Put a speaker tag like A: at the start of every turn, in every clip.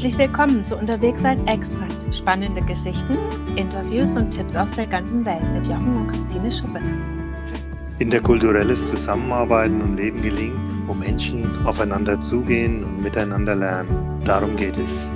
A: Herzlich willkommen zu Unterwegs als Expert. Spannende Geschichten, Interviews und Tipps aus der ganzen Welt mit Jochen und Christine Schuppe.
B: Interkulturelles Zusammenarbeiten und Leben gelingt, wo Menschen aufeinander zugehen und miteinander lernen. Darum geht es.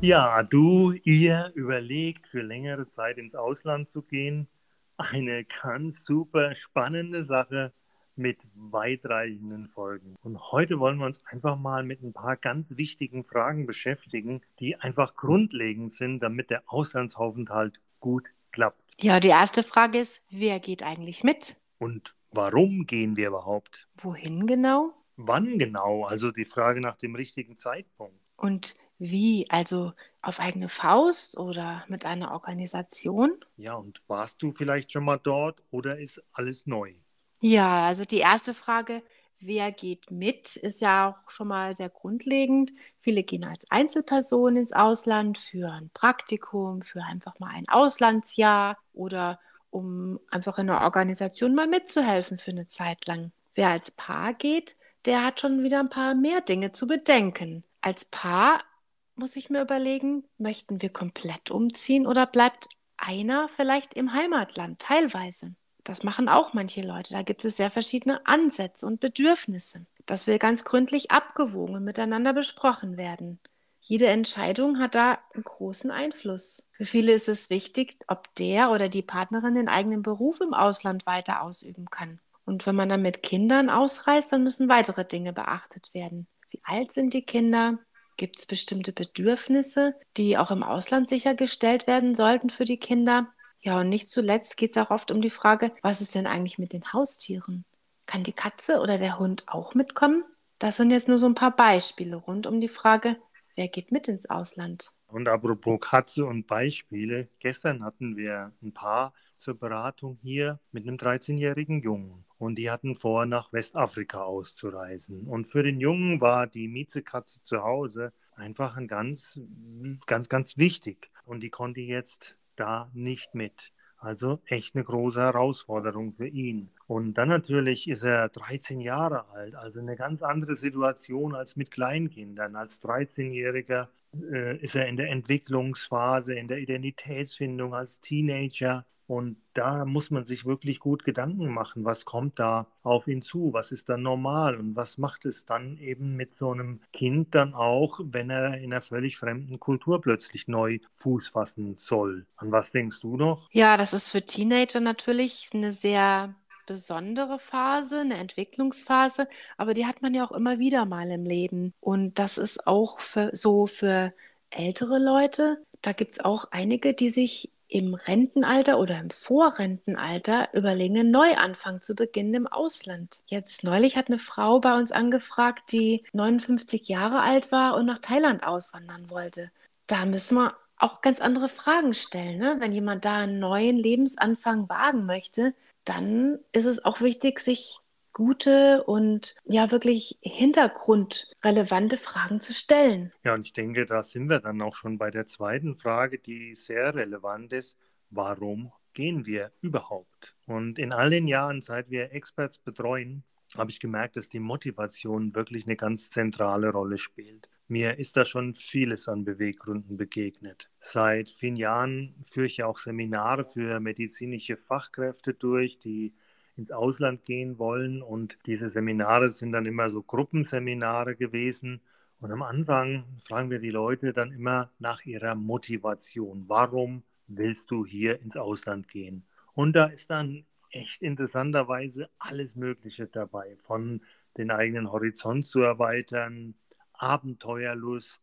B: Ja, du, ihr überlegt, für längere Zeit ins Ausland zu gehen. Eine ganz super spannende Sache mit weitreichenden Folgen. Und heute wollen wir uns einfach mal mit ein paar ganz wichtigen Fragen beschäftigen, die einfach grundlegend sind, damit der Auslandsaufenthalt gut klappt.
A: Ja, die erste Frage ist, wer geht eigentlich mit?
B: Und warum gehen wir überhaupt?
A: Wohin genau?
B: Wann genau? Also die Frage nach dem richtigen Zeitpunkt.
A: Und wie? Also auf eigene Faust oder mit einer Organisation?
B: Ja, und warst du vielleicht schon mal dort oder ist alles neu?
A: Ja, also die erste Frage, wer geht mit, ist ja auch schon mal sehr grundlegend. Viele gehen als Einzelperson ins Ausland für ein Praktikum, für einfach mal ein Auslandsjahr oder um einfach in einer Organisation mal mitzuhelfen für eine Zeit lang. Wer als Paar geht, der hat schon wieder ein paar mehr Dinge zu bedenken. Als Paar muss ich mir überlegen, möchten wir komplett umziehen oder bleibt einer vielleicht im Heimatland teilweise? Das machen auch manche Leute. Da gibt es sehr verschiedene Ansätze und Bedürfnisse. Das will ganz gründlich abgewogen und miteinander besprochen werden. Jede Entscheidung hat da einen großen Einfluss. Für viele ist es wichtig, ob der oder die Partnerin den eigenen Beruf im Ausland weiter ausüben kann. Und wenn man dann mit Kindern ausreist, dann müssen weitere Dinge beachtet werden. Wie alt sind die Kinder? Gibt es bestimmte Bedürfnisse, die auch im Ausland sichergestellt werden sollten für die Kinder? Ja, und nicht zuletzt geht es auch oft um die Frage, was ist denn eigentlich mit den Haustieren? Kann die Katze oder der Hund auch mitkommen? Das sind jetzt nur so ein paar Beispiele rund um die Frage, wer geht mit ins Ausland?
B: Und apropos Katze und Beispiele, gestern hatten wir ein Paar zur Beratung hier mit einem 13-jährigen Jungen. Und die hatten vor, nach Westafrika auszureisen. Und für den Jungen war die Miezekatze zu Hause einfach ein ganz, ganz, ganz wichtig. Und die konnte jetzt da nicht mit. Also echt eine große Herausforderung für ihn. Und dann natürlich ist er 13 Jahre alt, also eine ganz andere Situation als mit Kleinkindern. Als 13-Jähriger äh, ist er in der Entwicklungsphase, in der Identitätsfindung als Teenager. Und da muss man sich wirklich gut Gedanken machen, was kommt da auf ihn zu, was ist dann normal und was macht es dann eben mit so einem Kind dann auch, wenn er in einer völlig fremden Kultur plötzlich neu Fuß fassen soll. An was denkst du noch?
A: Ja, das ist für Teenager natürlich eine sehr besondere Phase, eine Entwicklungsphase, aber die hat man ja auch immer wieder mal im Leben. Und das ist auch für, so für ältere Leute. Da gibt es auch einige, die sich im Rentenalter oder im Vorrentenalter überlegen, einen Neuanfang zu beginnen im Ausland. Jetzt neulich hat eine Frau bei uns angefragt, die 59 Jahre alt war und nach Thailand auswandern wollte. Da müssen wir auch ganz andere Fragen stellen. Ne? Wenn jemand da einen neuen Lebensanfang wagen möchte, dann ist es auch wichtig, sich gute und ja wirklich hintergrundrelevante Fragen zu stellen.
B: Ja, und ich denke, da sind wir dann auch schon bei der zweiten Frage, die sehr relevant ist. Warum gehen wir überhaupt? Und in all den Jahren, seit wir Experts betreuen, habe ich gemerkt, dass die Motivation wirklich eine ganz zentrale Rolle spielt. Mir ist da schon vieles an Beweggründen begegnet. Seit vielen Jahren führe ich ja auch Seminare für medizinische Fachkräfte durch, die ins Ausland gehen wollen. Und diese Seminare sind dann immer so Gruppenseminare gewesen. Und am Anfang fragen wir die Leute dann immer nach ihrer Motivation. Warum willst du hier ins Ausland gehen? Und da ist dann echt interessanterweise alles Mögliche dabei. Von den eigenen Horizont zu erweitern, Abenteuerlust,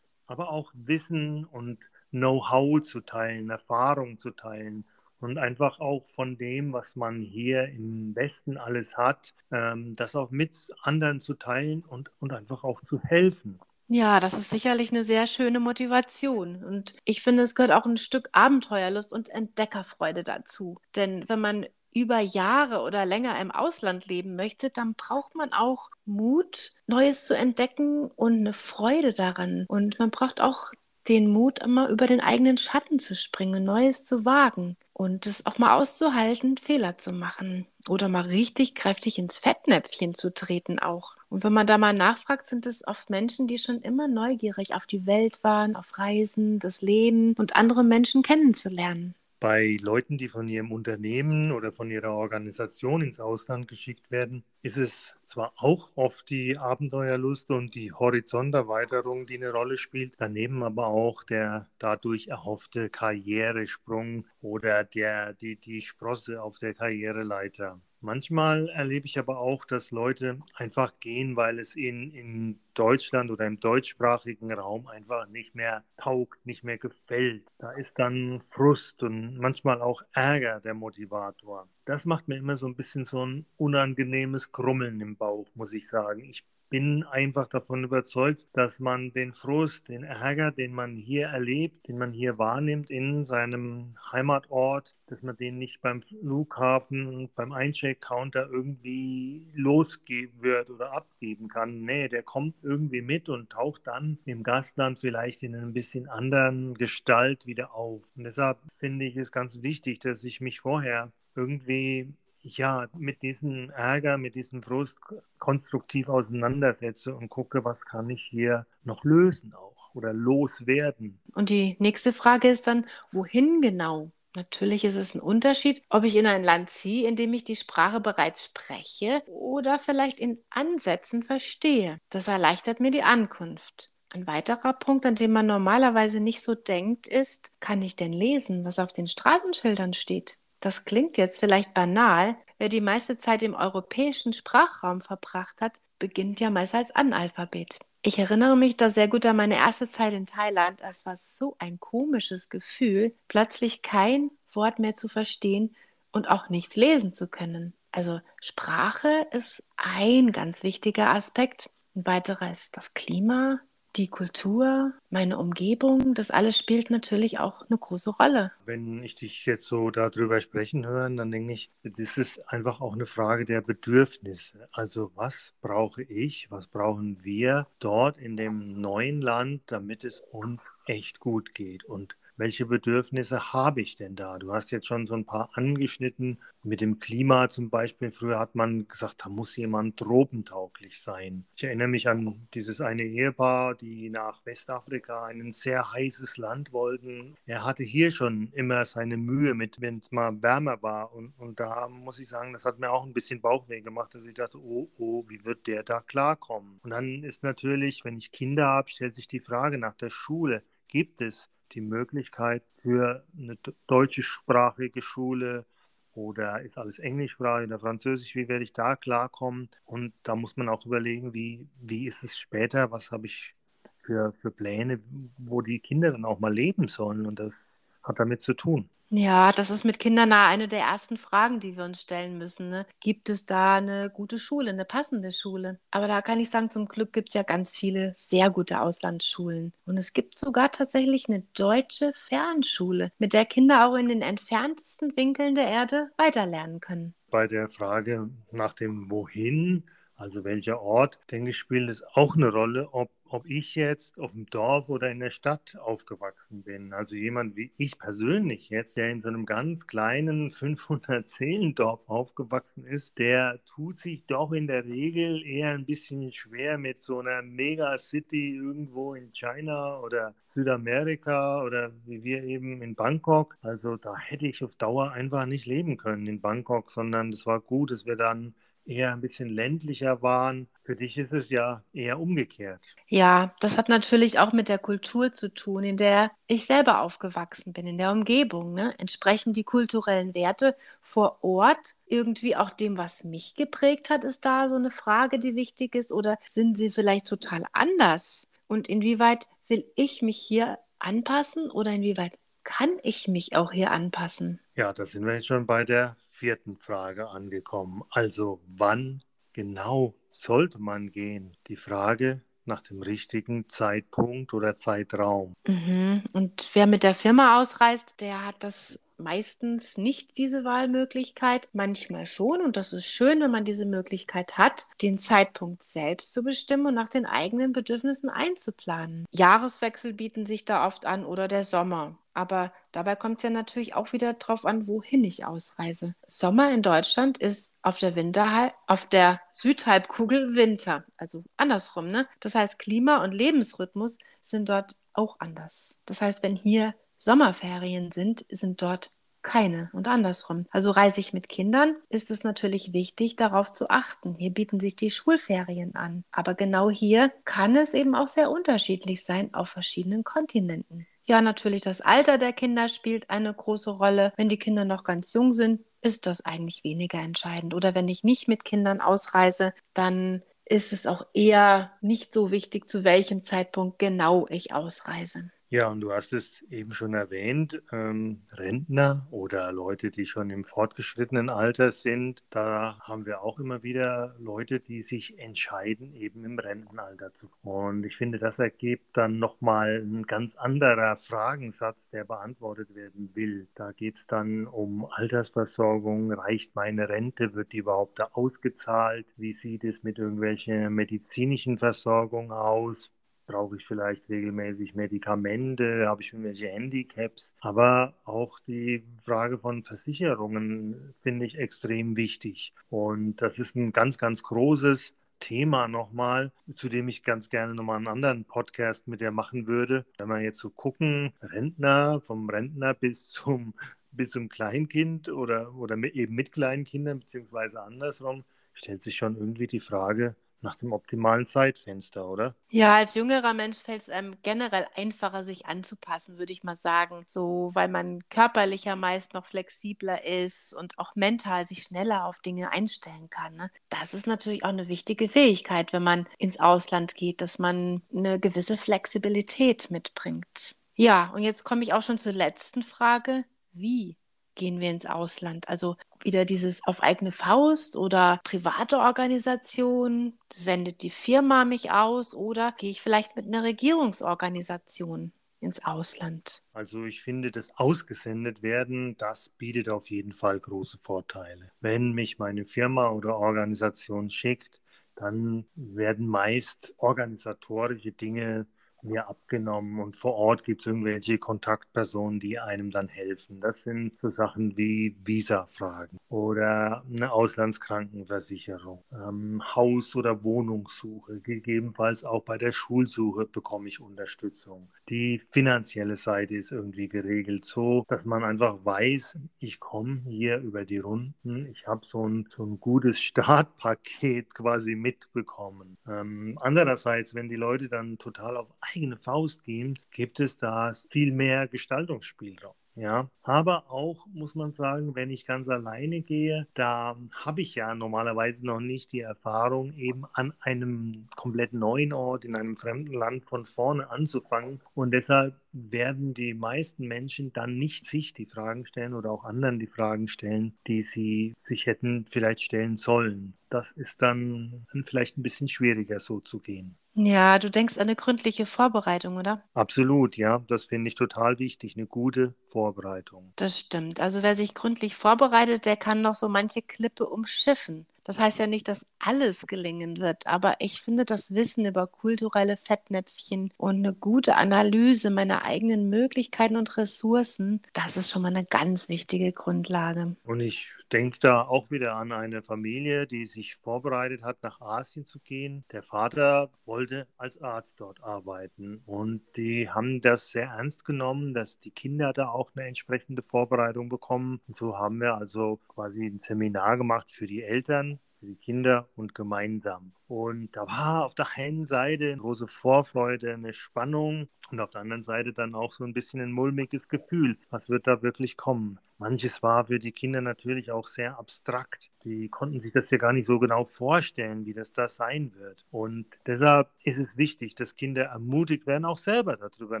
B: aber auch Wissen und Know-how zu teilen, Erfahrung zu teilen und einfach auch von dem, was man hier im Westen alles hat, ähm, das auch mit anderen zu teilen und, und einfach auch zu helfen.
A: Ja, das ist sicherlich eine sehr schöne Motivation. Und ich finde, es gehört auch ein Stück Abenteuerlust und Entdeckerfreude dazu. Denn wenn man über Jahre oder länger im Ausland leben möchte, dann braucht man auch Mut, Neues zu entdecken und eine Freude daran. Und man braucht auch den Mut, immer über den eigenen Schatten zu springen, Neues zu wagen und es auch mal auszuhalten, Fehler zu machen oder mal richtig kräftig ins Fettnäpfchen zu treten auch. Und wenn man da mal nachfragt, sind es oft Menschen, die schon immer neugierig auf die Welt waren, auf Reisen, das Leben und andere Menschen kennenzulernen.
B: Bei Leuten, die von ihrem Unternehmen oder von ihrer Organisation ins Ausland geschickt werden, ist es zwar auch oft die Abenteuerlust und die Horizonterweiterung, die eine Rolle spielt, daneben aber auch der dadurch erhoffte Karrieresprung oder der, die, die Sprosse auf der Karriereleiter. Manchmal erlebe ich aber auch, dass Leute einfach gehen, weil es ihnen in Deutschland oder im deutschsprachigen Raum einfach nicht mehr taugt, nicht mehr gefällt. Da ist dann Frust und manchmal auch Ärger der Motivator. Das macht mir immer so ein bisschen so ein unangenehmes Krummeln im Bauch, muss ich sagen. Ich bin einfach davon überzeugt, dass man den Frust, den Ärger, den man hier erlebt, den man hier wahrnimmt in seinem Heimatort, dass man den nicht beim Flughafen, beim Eincheck-Counter irgendwie losgeben wird oder abgeben kann. Nee, der kommt irgendwie mit und taucht dann im Gastland vielleicht in ein bisschen anderen Gestalt wieder auf. Und deshalb finde ich es ganz wichtig, dass ich mich vorher irgendwie ja, mit diesem Ärger, mit diesem Frust konstruktiv auseinandersetze und gucke, was kann ich hier noch lösen auch oder loswerden.
A: Und die nächste Frage ist dann, wohin genau? Natürlich ist es ein Unterschied, ob ich in ein Land ziehe, in dem ich die Sprache bereits spreche oder vielleicht in Ansätzen verstehe. Das erleichtert mir die Ankunft. Ein weiterer Punkt, an dem man normalerweise nicht so denkt, ist, kann ich denn lesen, was auf den Straßenschildern steht? Das klingt jetzt vielleicht banal. Wer die meiste Zeit im europäischen Sprachraum verbracht hat, beginnt ja meist als Analphabet. Ich erinnere mich da sehr gut an meine erste Zeit in Thailand. Es war so ein komisches Gefühl, plötzlich kein Wort mehr zu verstehen und auch nichts lesen zu können. Also Sprache ist ein ganz wichtiger Aspekt. Ein weiterer ist das Klima, die Kultur, meine Umgebung, das alles spielt natürlich auch eine große Rolle.
B: Wenn ich dich jetzt so darüber sprechen höre, dann denke ich, das ist einfach auch eine Frage der Bedürfnisse. Also was brauche ich, was brauchen wir dort in dem neuen Land, damit es uns echt gut geht? Und welche Bedürfnisse habe ich denn da? Du hast jetzt schon so ein paar angeschnitten. Mit dem Klima zum Beispiel. Früher hat man gesagt, da muss jemand tropentauglich sein. Ich erinnere mich an dieses eine Ehepaar, die nach Westafrika, ein sehr heißes Land wollten. Er hatte hier schon immer seine Mühe mit, wenn es mal wärmer war. Und, und da muss ich sagen, das hat mir auch ein bisschen Bauchweh gemacht, dass ich dachte, oh, oh, wie wird der da klarkommen? Und dann ist natürlich, wenn ich Kinder habe, stellt sich die Frage nach der Schule. Gibt es die Möglichkeit für eine deutschsprachige Schule oder ist alles englischsprachig oder französisch, wie werde ich da klarkommen? Und da muss man auch überlegen, wie, wie ist es später, was habe ich für, für Pläne, wo die Kinder dann auch mal leben sollen und das hat damit zu tun.
A: Ja, das ist mit Kindern eine der ersten Fragen, die wir uns stellen müssen. Ne? Gibt es da eine gute Schule, eine passende Schule? Aber da kann ich sagen, zum Glück gibt es ja ganz viele sehr gute Auslandsschulen. Und es gibt sogar tatsächlich eine deutsche Fernschule, mit der Kinder auch in den entferntesten Winkeln der Erde weiterlernen können.
B: Bei der Frage nach dem Wohin, also welcher Ort, denke ich, spielt es auch eine Rolle, ob ob ich jetzt auf dem Dorf oder in der Stadt aufgewachsen bin. Also jemand wie ich persönlich jetzt, der in so einem ganz kleinen 500 Seelendorf aufgewachsen ist, der tut sich doch in der Regel eher ein bisschen schwer mit so einer Megacity irgendwo in China oder Südamerika oder wie wir eben in Bangkok. Also da hätte ich auf Dauer einfach nicht leben können in Bangkok, sondern es war gut, dass wir dann eher ein bisschen ländlicher waren. Für dich ist es ja eher umgekehrt.
A: Ja, das hat natürlich auch mit der Kultur zu tun, in der ich selber aufgewachsen bin, in der Umgebung. Ne? Entsprechen die kulturellen Werte vor Ort irgendwie auch dem, was mich geprägt hat, ist da so eine Frage, die wichtig ist? Oder sind sie vielleicht total anders? Und inwieweit will ich mich hier anpassen oder inwieweit kann ich mich auch hier anpassen?
B: Ja, da sind wir jetzt schon bei der vierten Frage angekommen. Also wann genau sollte man gehen? Die Frage nach dem richtigen Zeitpunkt oder Zeitraum.
A: Mhm. Und wer mit der Firma ausreist, der hat das meistens nicht diese Wahlmöglichkeit, manchmal schon. Und das ist schön, wenn man diese Möglichkeit hat, den Zeitpunkt selbst zu bestimmen und nach den eigenen Bedürfnissen einzuplanen. Jahreswechsel bieten sich da oft an oder der Sommer. Aber dabei kommt es ja natürlich auch wieder darauf an, wohin ich ausreise. Sommer in Deutschland ist auf der Winterhal auf der Südhalbkugel Winter, also andersrum, ne? Das heißt, Klima und Lebensrhythmus sind dort auch anders. Das heißt, wenn hier Sommerferien sind, sind dort keine und andersrum. Also reise ich mit Kindern, ist es natürlich wichtig, darauf zu achten. Hier bieten sich die Schulferien an. Aber genau hier kann es eben auch sehr unterschiedlich sein auf verschiedenen Kontinenten. Ja, natürlich, das Alter der Kinder spielt eine große Rolle. Wenn die Kinder noch ganz jung sind, ist das eigentlich weniger entscheidend. Oder wenn ich nicht mit Kindern ausreise, dann ist es auch eher nicht so wichtig, zu welchem Zeitpunkt genau ich ausreise.
B: Ja, und du hast es eben schon erwähnt, ähm, Rentner oder Leute, die schon im fortgeschrittenen Alter sind, da haben wir auch immer wieder Leute, die sich entscheiden, eben im Rentenalter zu. Und ich finde, das ergibt dann nochmal ein ganz anderer Fragensatz, der beantwortet werden will. Da geht es dann um Altersversorgung, reicht meine Rente, wird die überhaupt ausgezahlt? Wie sieht es mit irgendwelchen medizinischen Versorgung aus? Brauche ich vielleicht regelmäßig Medikamente, habe ich irgendwelche Handicaps. Aber auch die Frage von Versicherungen finde ich extrem wichtig. Und das ist ein ganz, ganz großes Thema nochmal, zu dem ich ganz gerne nochmal einen anderen Podcast mit dir machen würde. Wenn wir jetzt so gucken, Rentner, vom Rentner bis zum, bis zum Kleinkind oder, oder eben mit Kleinkindern, beziehungsweise andersrum, stellt sich schon irgendwie die Frage, nach dem optimalen Zeitfenster, oder?
A: Ja, als jüngerer Mensch fällt es einem generell einfacher, sich anzupassen, würde ich mal sagen. So, weil man körperlicher meist noch flexibler ist und auch mental sich schneller auf Dinge einstellen kann. Ne? Das ist natürlich auch eine wichtige Fähigkeit, wenn man ins Ausland geht, dass man eine gewisse Flexibilität mitbringt. Ja, und jetzt komme ich auch schon zur letzten Frage. Wie gehen wir ins Ausland? Also wieder dieses auf eigene Faust oder private Organisation? Sendet die Firma mich aus oder gehe ich vielleicht mit einer Regierungsorganisation? ins Ausland?
B: Also ich finde, das ausgesendet werden, das bietet auf jeden Fall große Vorteile. Wenn mich meine Firma oder Organisation schickt, dann werden meist organisatorische Dinge mir abgenommen und vor Ort gibt es irgendwelche Kontaktpersonen, die einem dann helfen. Das sind so Sachen wie Visa-Fragen oder eine Auslandskrankenversicherung, ähm, Haus- oder Wohnungssuche, gegebenenfalls auch bei der Schulsuche bekomme ich Unterstützung. Die finanzielle Seite ist irgendwie geregelt, so dass man einfach weiß, ich komme hier über die Runden, ich habe so ein, so ein gutes Startpaket quasi mitbekommen. Ähm, andererseits, wenn die Leute dann total auf eigene Faust gehen, gibt es da viel mehr Gestaltungsspielraum. Ja, aber auch muss man sagen, wenn ich ganz alleine gehe, da habe ich ja normalerweise noch nicht die Erfahrung, eben an einem komplett neuen Ort in einem fremden Land von vorne anzufangen. Und deshalb werden die meisten Menschen dann nicht sich die Fragen stellen oder auch anderen die Fragen stellen, die sie sich hätten vielleicht stellen sollen. Das ist dann vielleicht ein bisschen schwieriger so zu gehen.
A: Ja, du denkst an eine gründliche Vorbereitung, oder?
B: Absolut, ja. Das finde ich total wichtig, eine gute Vorbereitung.
A: Das stimmt. Also wer sich gründlich vorbereitet, der kann noch so manche Klippe umschiffen. Das heißt ja nicht, dass alles gelingen wird, aber ich finde das Wissen über kulturelle Fettnäpfchen und eine gute Analyse meiner eigenen Möglichkeiten und Ressourcen, das ist schon mal eine ganz wichtige Grundlage.
B: Und ich denke da auch wieder an eine Familie, die sich vorbereitet hat, nach Asien zu gehen. Der Vater wollte als Arzt dort arbeiten und die haben das sehr ernst genommen, dass die Kinder da auch eine entsprechende Vorbereitung bekommen. Und so haben wir also quasi ein Seminar gemacht für die Eltern für die Kinder und gemeinsam. Und da war auf der einen Seite eine große Vorfreude, eine Spannung und auf der anderen Seite dann auch so ein bisschen ein mulmiges Gefühl. Was wird da wirklich kommen? Manches war für die Kinder natürlich auch sehr abstrakt. Die konnten sich das ja gar nicht so genau vorstellen, wie das da sein wird. Und deshalb ist es wichtig, dass Kinder ermutigt werden, auch selber darüber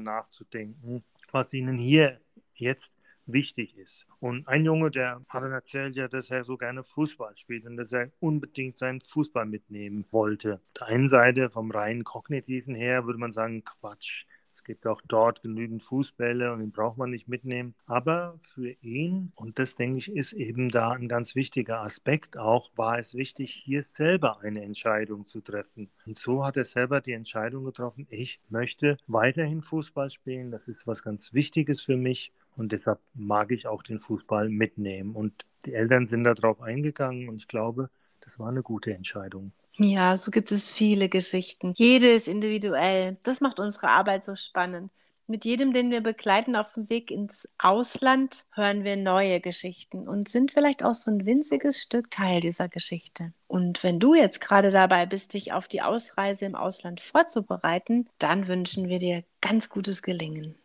B: nachzudenken, was ihnen hier jetzt wichtig ist. Und ein Junge, der hat dann erzählt, ja, dass er so gerne Fußball spielt und dass er unbedingt seinen Fußball mitnehmen wollte. Auf der einen Seite vom rein kognitiven her würde man sagen, Quatsch. Es gibt auch dort genügend Fußbälle und den braucht man nicht mitnehmen. Aber für ihn, und das denke ich, ist eben da ein ganz wichtiger Aspekt auch, war es wichtig, hier selber eine Entscheidung zu treffen. Und so hat er selber die Entscheidung getroffen, ich möchte weiterhin Fußball spielen. Das ist was ganz Wichtiges für mich. Und deshalb mag ich auch den Fußball mitnehmen. Und die Eltern sind darauf eingegangen und ich glaube, das war eine gute Entscheidung.
A: Ja, so gibt es viele Geschichten. Jede ist individuell. Das macht unsere Arbeit so spannend. Mit jedem, den wir begleiten auf dem Weg ins Ausland, hören wir neue Geschichten und sind vielleicht auch so ein winziges Stück Teil dieser Geschichte. Und wenn du jetzt gerade dabei bist, dich auf die Ausreise im Ausland vorzubereiten, dann wünschen wir dir ganz gutes Gelingen.